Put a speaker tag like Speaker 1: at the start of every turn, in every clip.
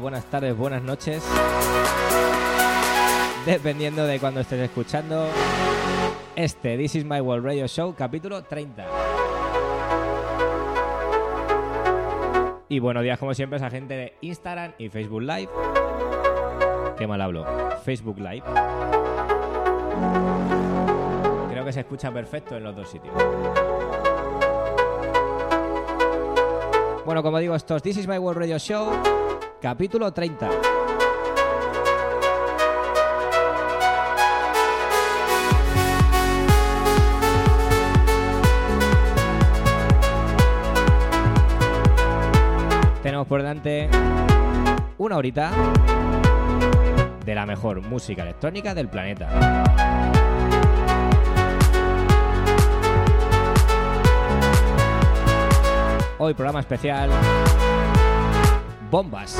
Speaker 1: buenas tardes, buenas noches. Dependiendo de cuando estés escuchando este This is My World Radio Show, capítulo 30. Y buenos días, como siempre, a esa gente de Instagram y Facebook Live. Qué mal hablo. Facebook Live. Creo que se escucha perfecto en los dos sitios. Bueno, como digo, estos This is My World Radio Show capítulo 30. Tenemos por delante una horita de la mejor música electrónica del planeta. Hoy programa especial bombas.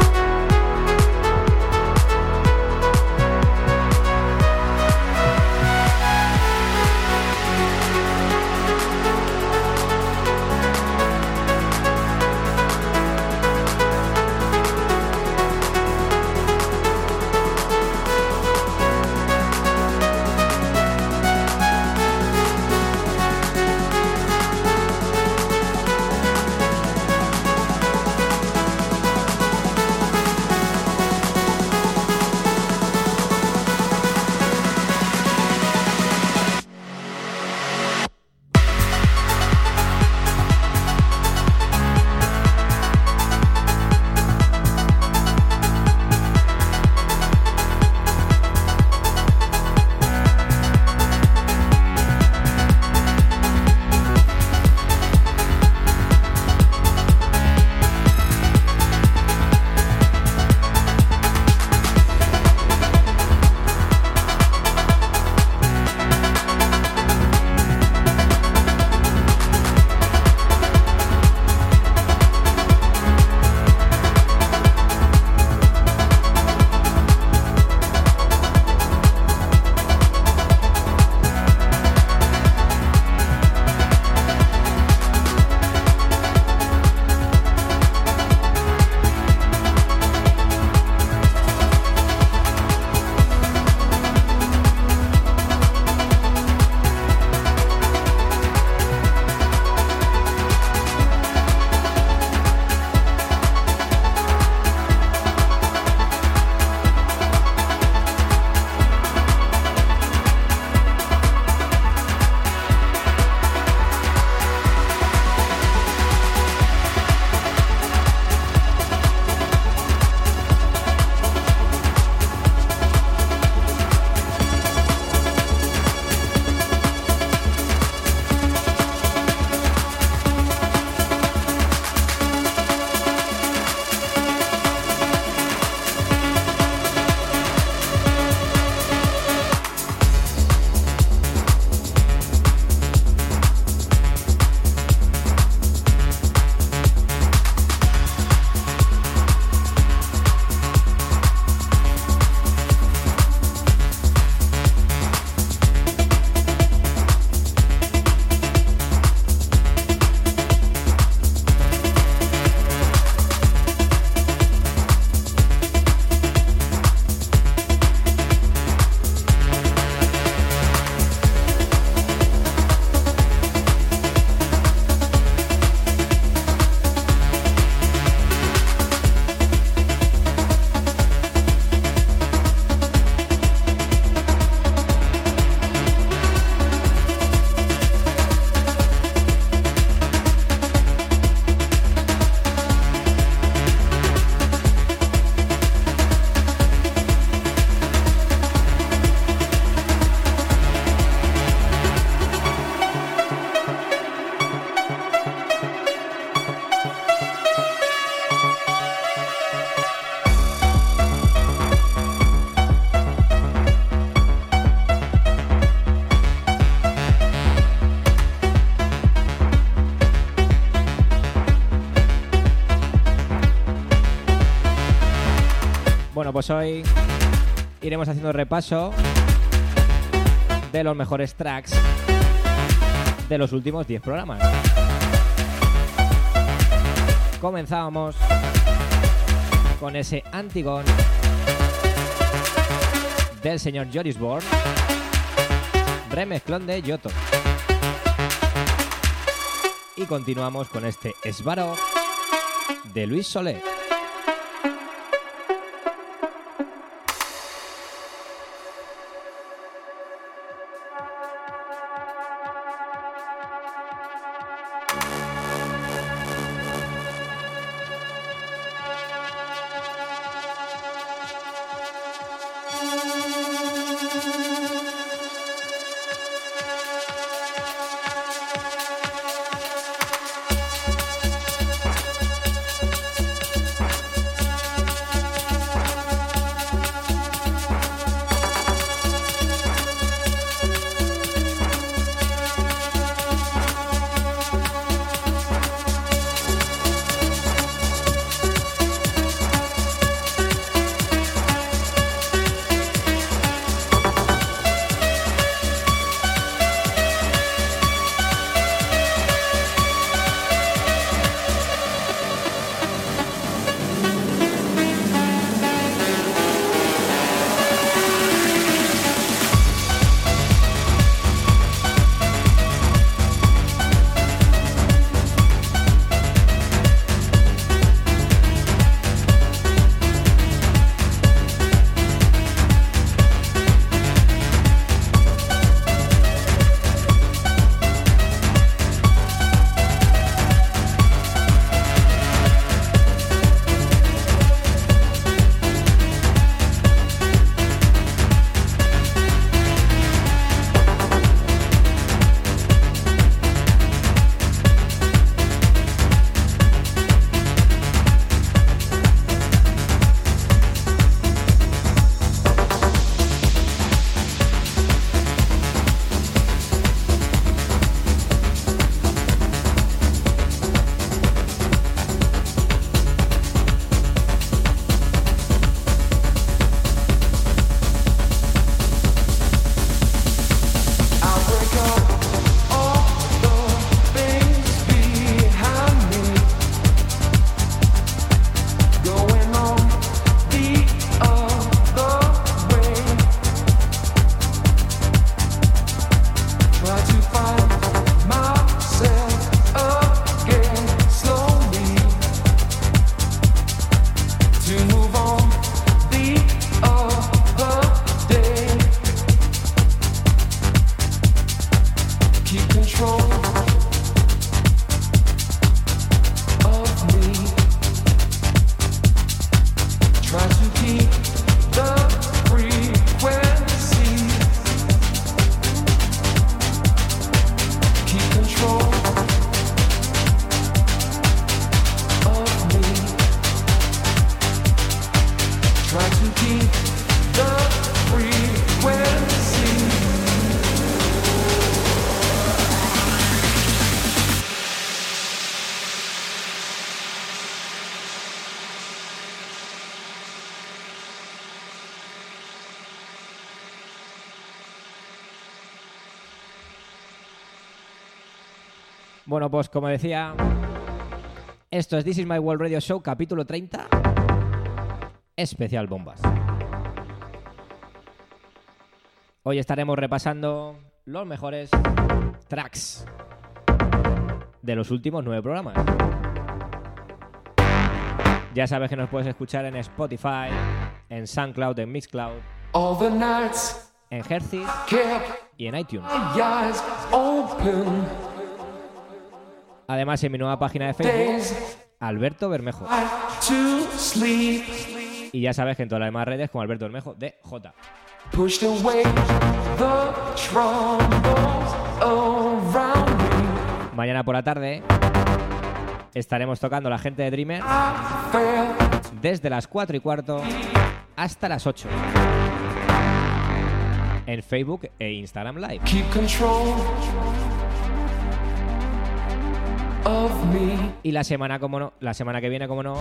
Speaker 1: Pues hoy iremos haciendo repaso de los mejores tracks de los últimos 10 programas. Comenzábamos con ese Antigón del señor Joris Born, remezclón de Yoto. Y continuamos con este Esbaro de Luis Soler. Bueno, pues como decía, esto es This is My World Radio Show, capítulo 30, especial bombas. Hoy estaremos repasando los mejores tracks de los últimos nueve programas. Ya sabes que nos puedes escuchar en Spotify, en SoundCloud, en Mixcloud, en Hercy y en iTunes. Además, en mi nueva página de Facebook, Alberto Bermejo. Y ya sabes que en todas las demás redes como Alberto Bermejo de J. Mañana por la tarde estaremos tocando la gente de Dreamer desde las 4 y cuarto hasta las 8 en Facebook e Instagram Live. Y la semana, como no, la semana que viene, como no,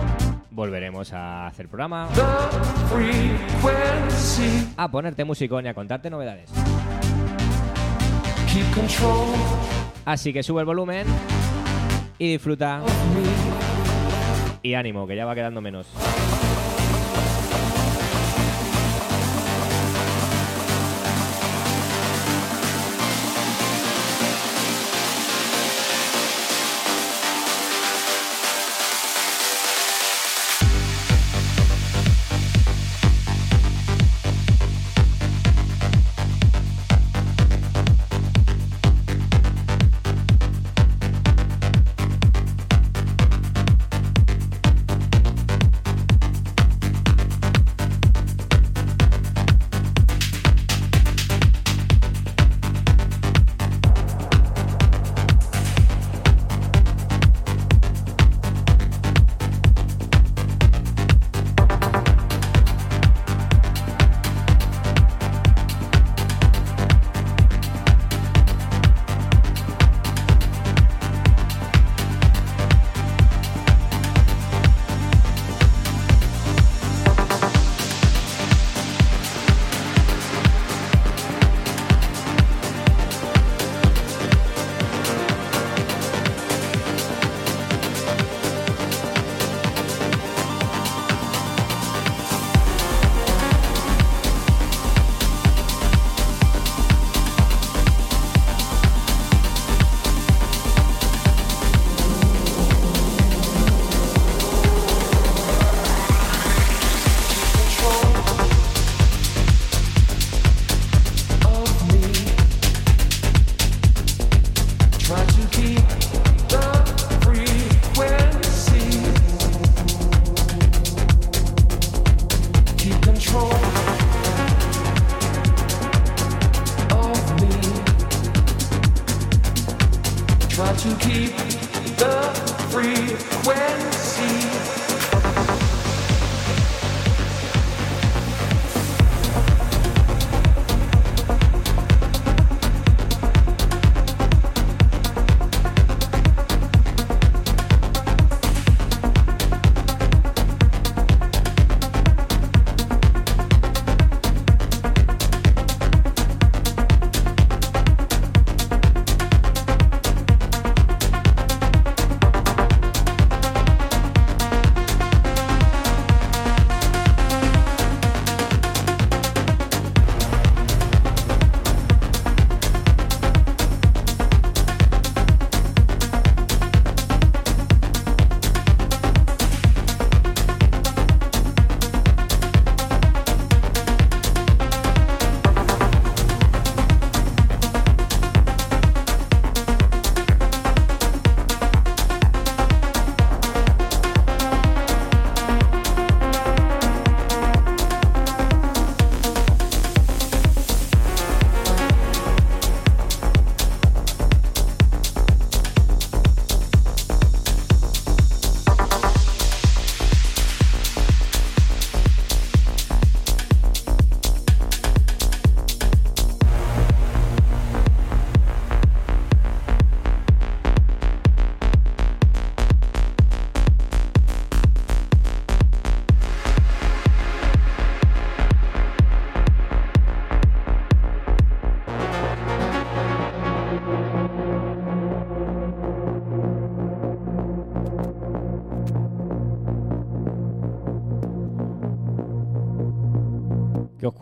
Speaker 1: volveremos a hacer programa. A ponerte musicón y a contarte novedades. Así que sube el volumen y disfruta. Y ánimo, que ya va quedando menos.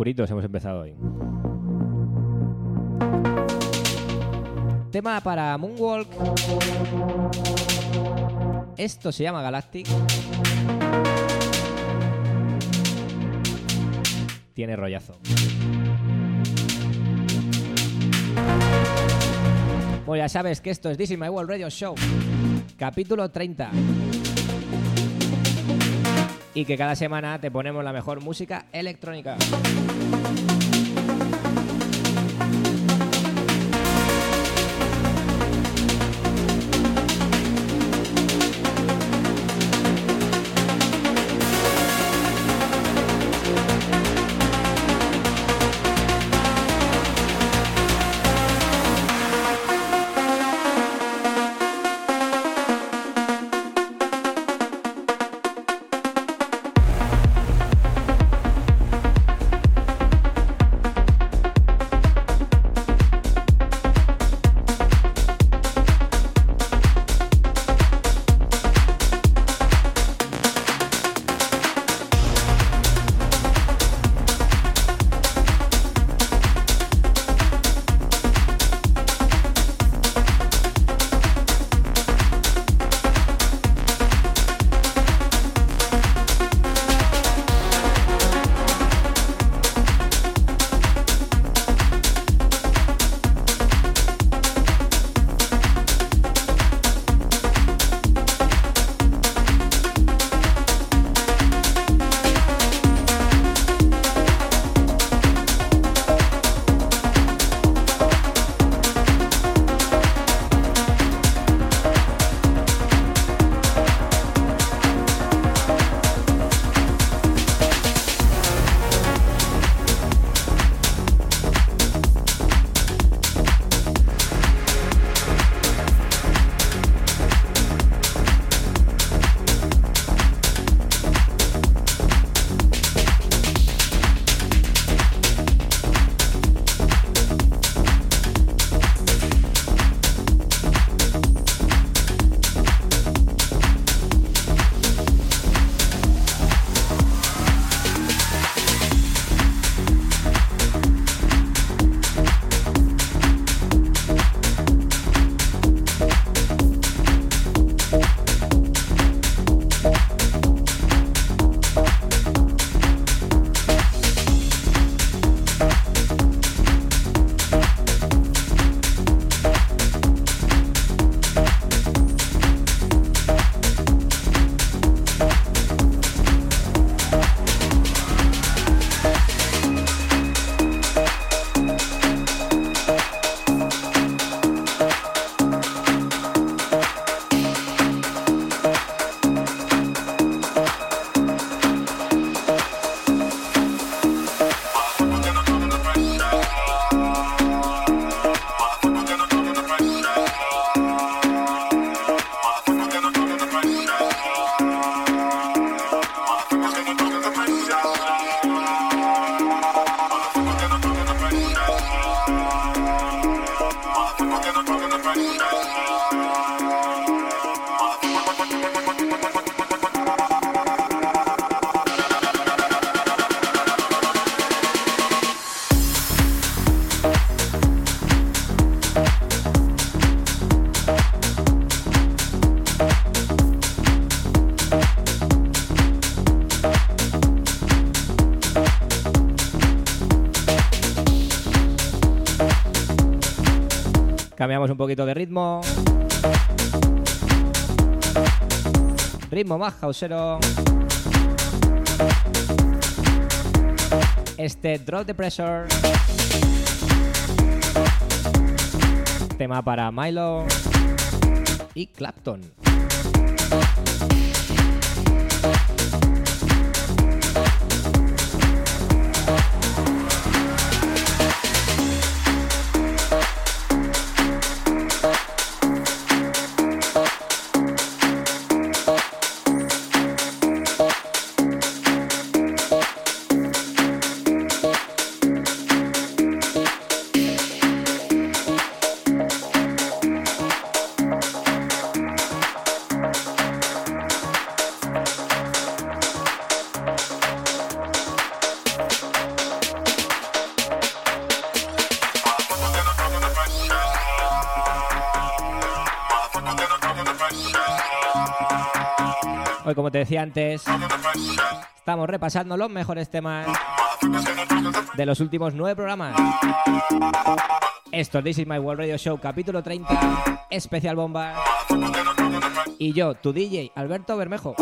Speaker 1: Hemos empezado hoy. Tema para Moonwalk. Esto se llama Galactic. Tiene rollazo. Bueno, ya sabes que esto es This is My World Radio Show. Capítulo 30 y que cada semana te ponemos la mejor música electrónica.
Speaker 2: Un poquito de ritmo. Ritmo más hausero. Este Drop the Pressure. Tema para Milo y Clapton. Como te decía antes, estamos repasando los mejores temas de los últimos nueve programas. Esto es This is My World Radio Show, capítulo 30, especial bomba. Y yo, tu DJ, Alberto Bermejo.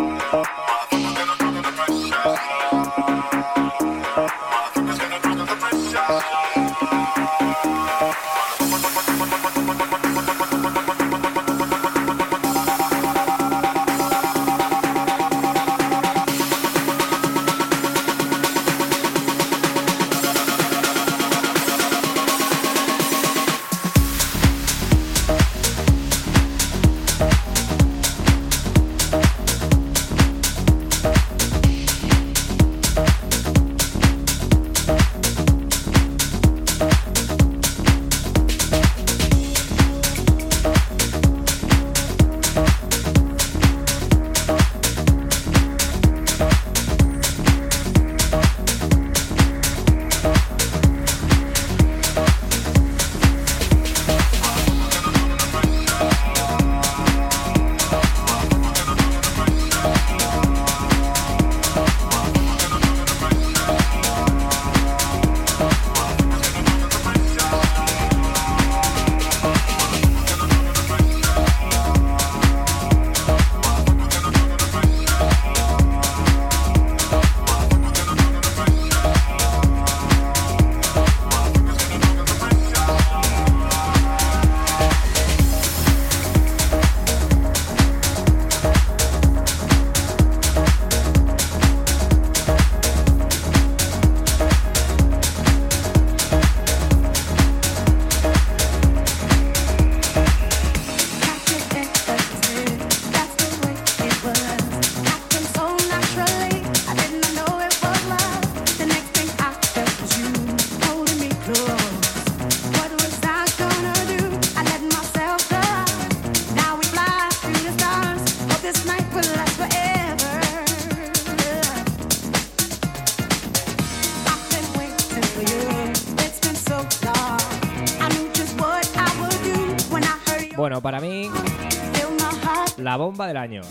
Speaker 2: Bomba del año.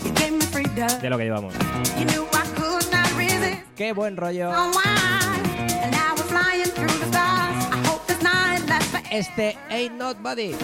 Speaker 2: De lo que llevamos. Qué buen rollo. Este Ain't Not Buddy.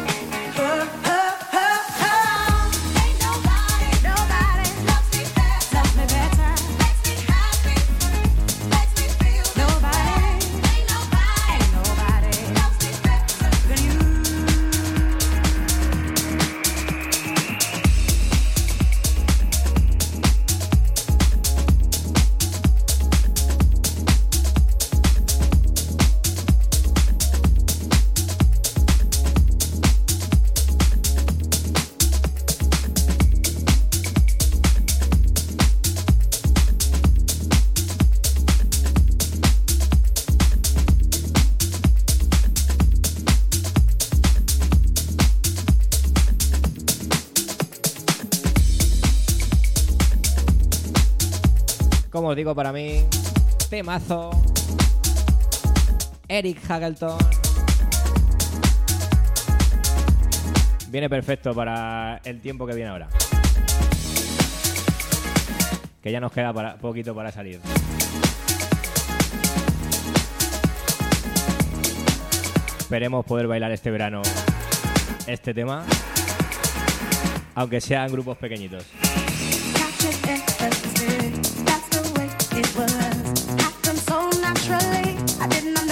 Speaker 2: Digo, para mí, temazo. Eric Hagelton. Viene perfecto para el tiempo que viene ahora. Que ya nos queda para, poquito para salir. Esperemos poder bailar este verano este tema, aunque sean grupos pequeñitos. it was. Happened so naturally. I did not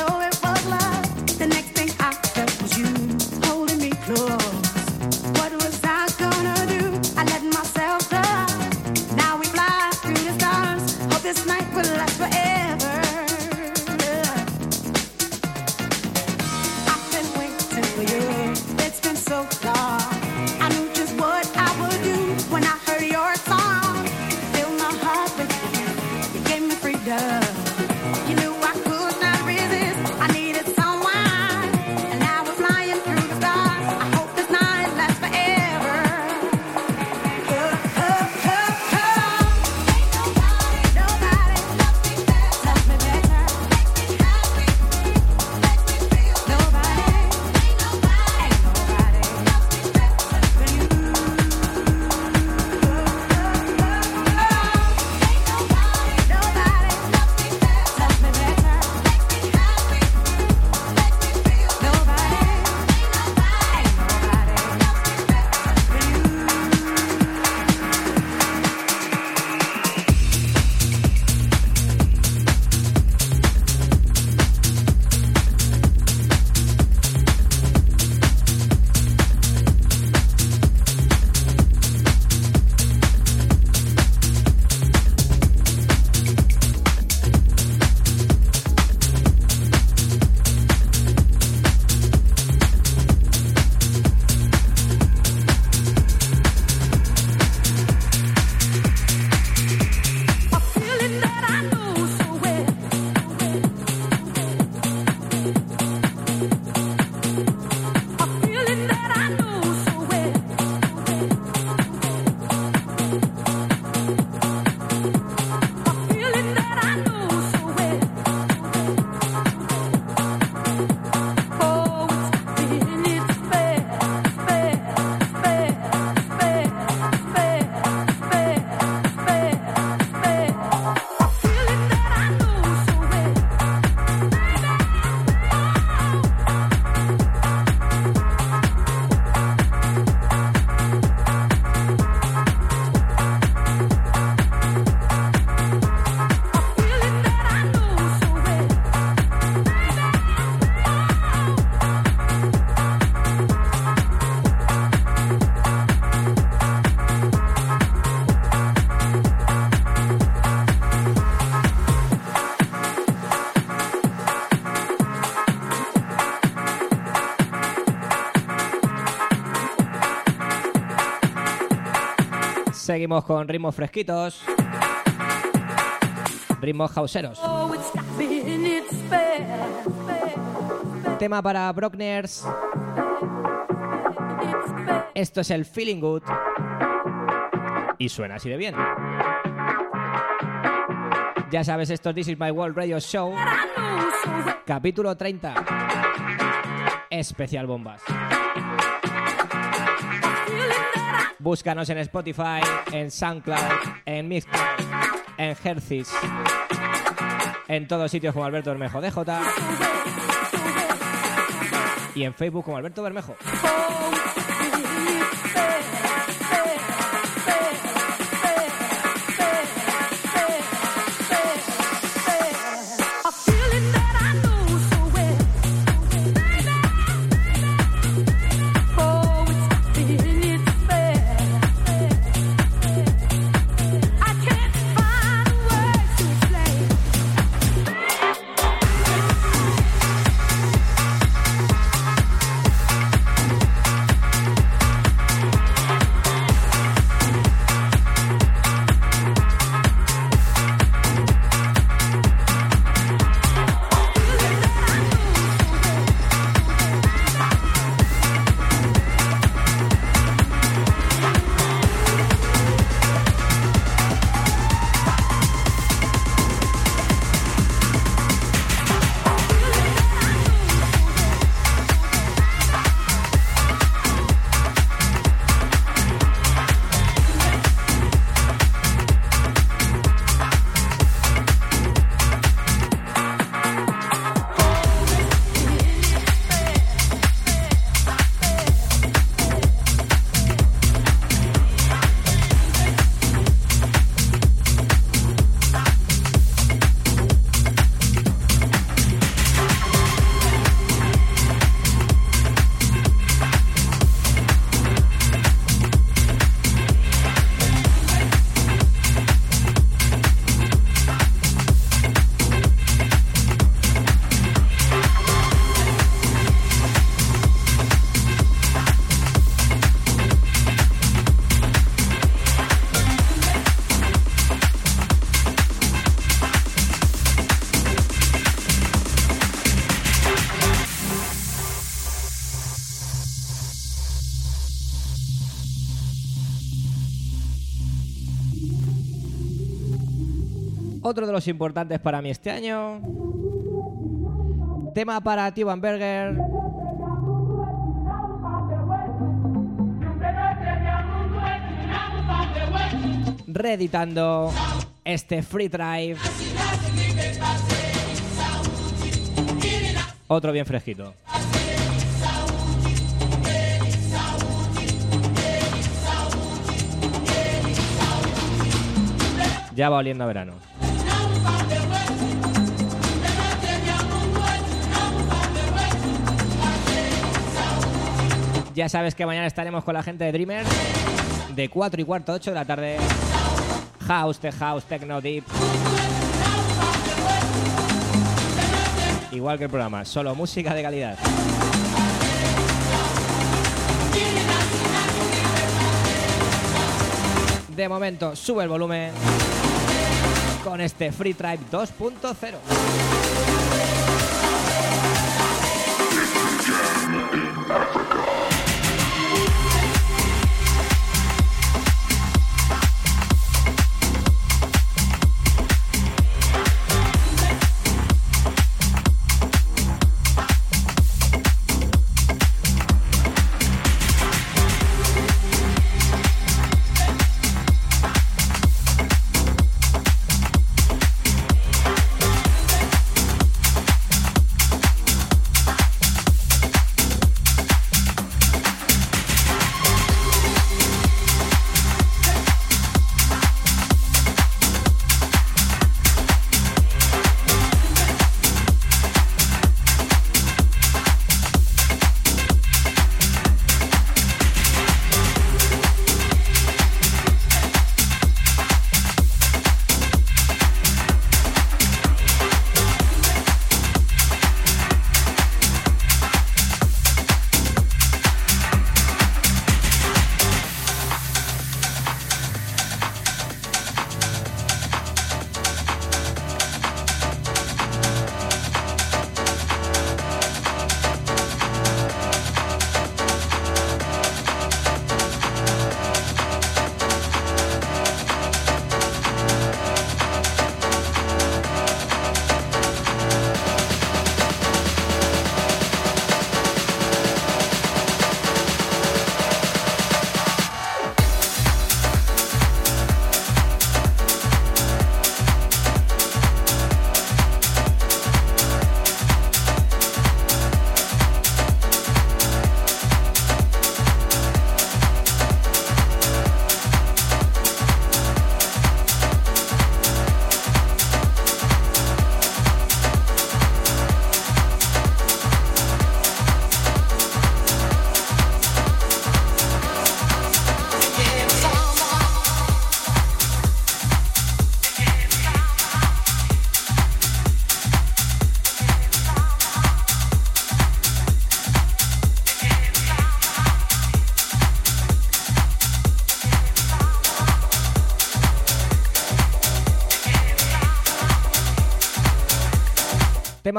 Speaker 2: Seguimos con ritmos fresquitos. Ritmos hauseros. Tema para Brockners. Esto es el Feeling Good. Y suena así de bien. Ya sabes, esto es This is My World Radio Show. Capítulo 30. Especial bombas. Búscanos en Spotify, en SoundCloud, en Mixcloud, en Hercis, en todos sitios como Alberto Bermejo DJ y en Facebook como Alberto Bermejo.
Speaker 1: Otro de los importantes para mí este año. Tema para Van Berger. Reeditando este Free Drive. Otro bien fresquito. Ya va oliendo a verano. Ya sabes que mañana estaremos con la gente de Dreamer de 4 y cuarto, 8 de la tarde. House, Tech House, Techno Deep. Igual que el programa, solo música de calidad. De momento, sube el volumen con este Free Tribe 2.0.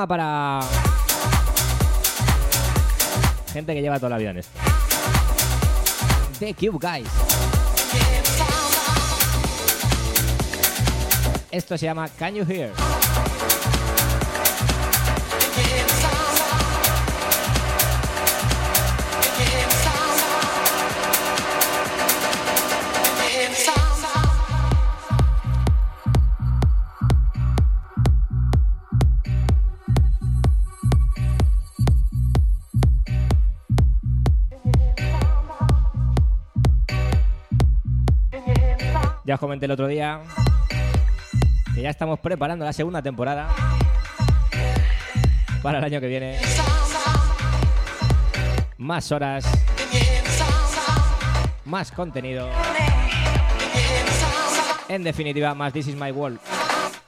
Speaker 1: Para gente que lleva toda la vida en esto. The Cube Guys. Esto se llama Can You Hear? Comenté el otro día que ya estamos preparando la segunda temporada para el año que viene. Más horas, más contenido. En definitiva, más This Is My World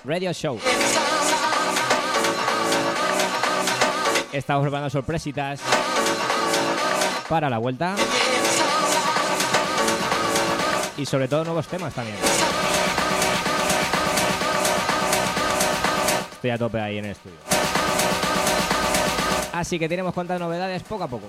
Speaker 1: Radio Show. Estamos preparando sorpresitas para la vuelta y sobre todo nuevos temas también. Estoy a tope ahí en el estudio. Así que tenemos cuantas novedades poco a poco.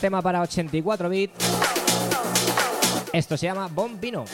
Speaker 3: Tema para 84 bits. Esto se llama Bombino.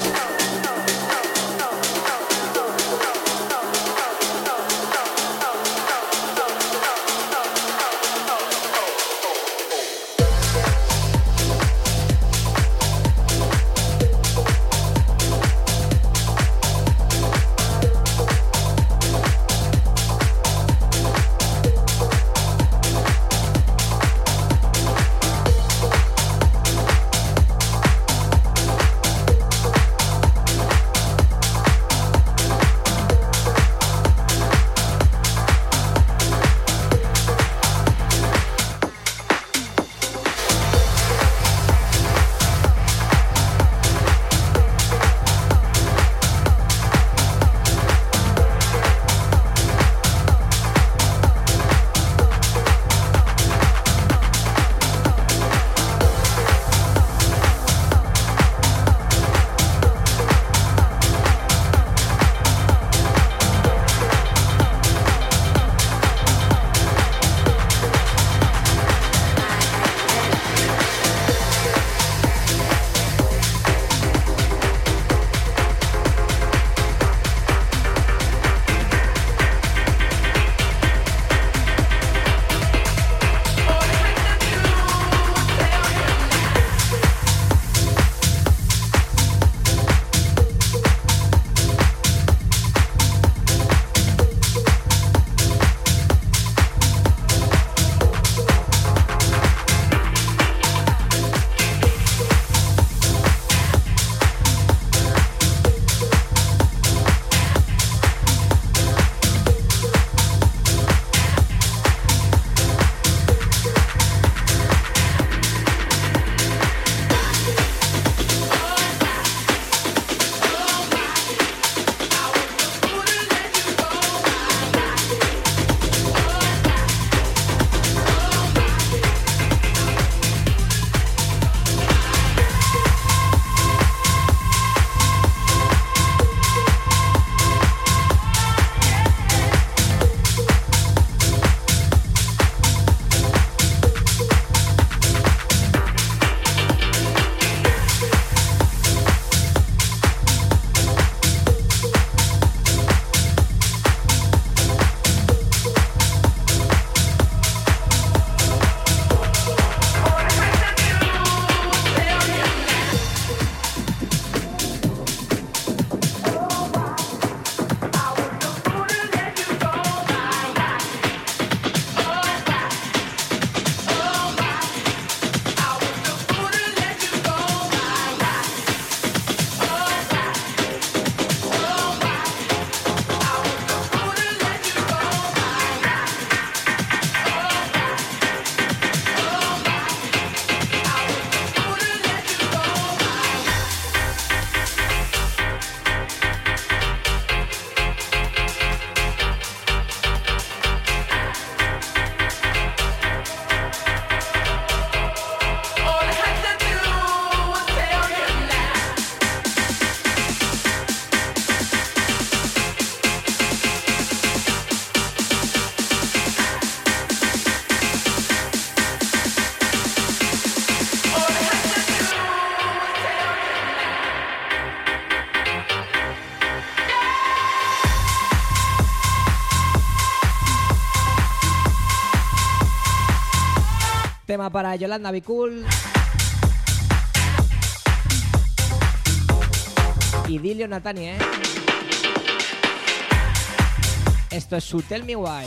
Speaker 3: Tema para Yolanda Bicul. Y Dilio Natani, ¿eh? Esto es su Tell Me Why.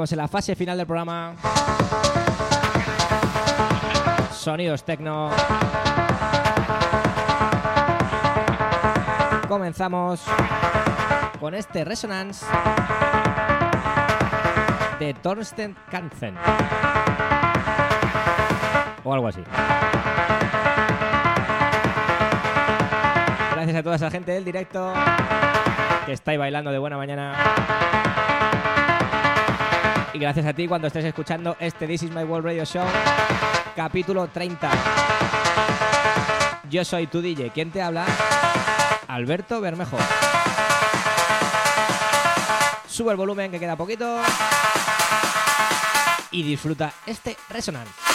Speaker 1: Entramos en la fase final del programa. Sonidos tecno. Comenzamos con este Resonance de Thorsten Kanzen. O algo así. Gracias a toda esa gente del directo que estáis bailando de buena mañana. Y gracias a ti cuando estés escuchando este This Is My World Radio Show, capítulo 30. Yo soy tu DJ. ¿Quién te habla? Alberto Bermejo. Sube el volumen que queda poquito. Y disfruta este Resonance.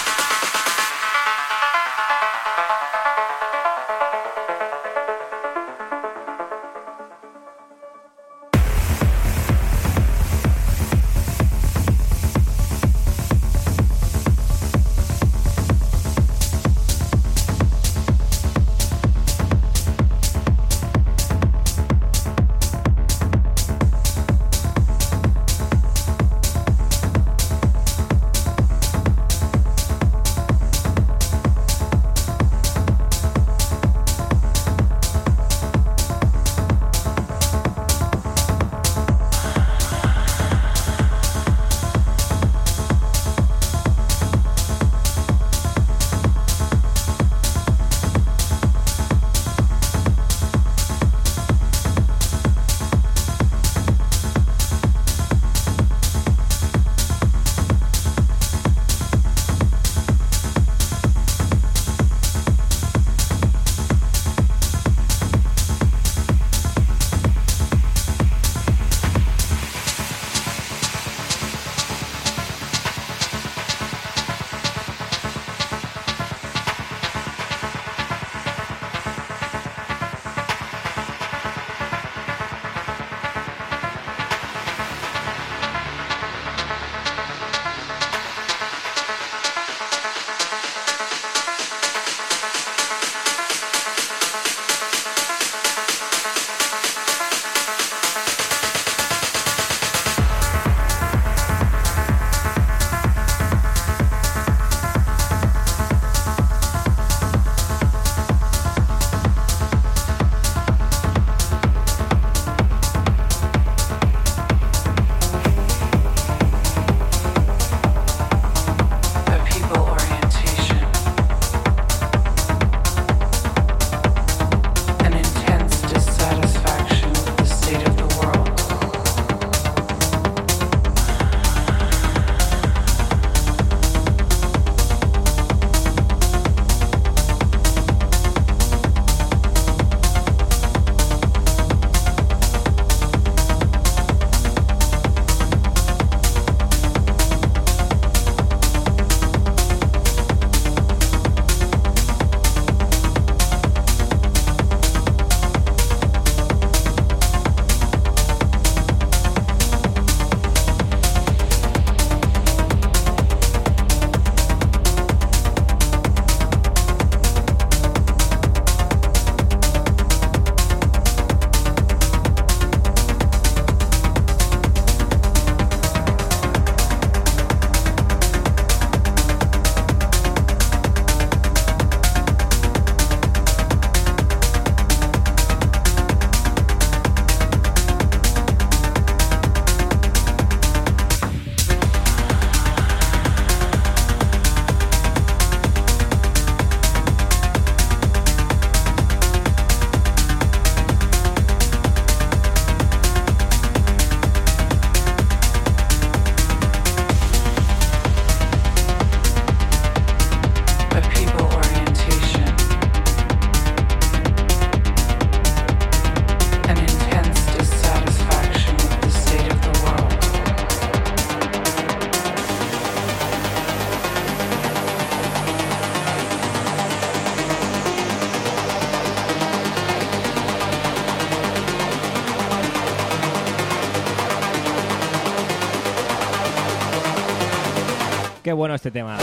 Speaker 1: bueno este tema.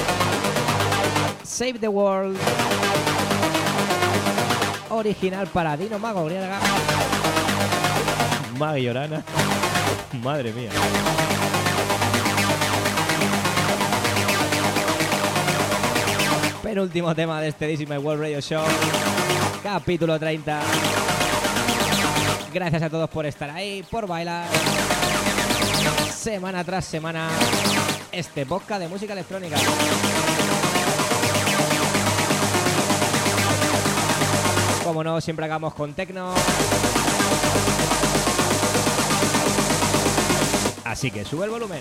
Speaker 1: Save the World. Original para Dino Mago Griega. Maguiorana. Madre mía. Penúltimo tema de este Disney World Radio Show. Capítulo 30. Gracias a todos por estar ahí, por bailar. Semana tras semana este podcast de música electrónica. Como no, siempre hagamos con tecno. Así que sube el volumen.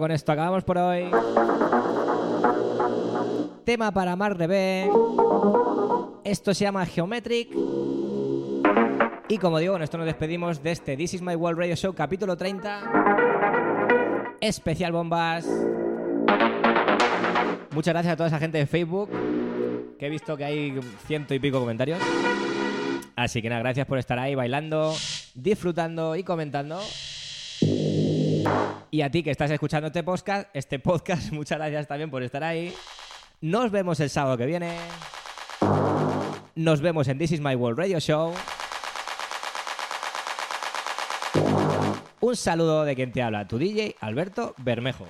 Speaker 1: Con esto acabamos por hoy. Tema para Mar B. Esto se llama Geometric. Y como digo, con esto nos despedimos de este This Is My World Radio Show capítulo 30. Especial bombas. Muchas gracias a toda esa gente de Facebook, que he visto que hay ciento y pico comentarios. Así que nada, gracias por estar ahí bailando, disfrutando y comentando. Y a ti que estás escuchando este podcast, este podcast, muchas gracias también por estar ahí. Nos vemos el sábado que viene. Nos vemos en This Is My World Radio Show. Un saludo de quien te habla, tu DJ Alberto Bermejo.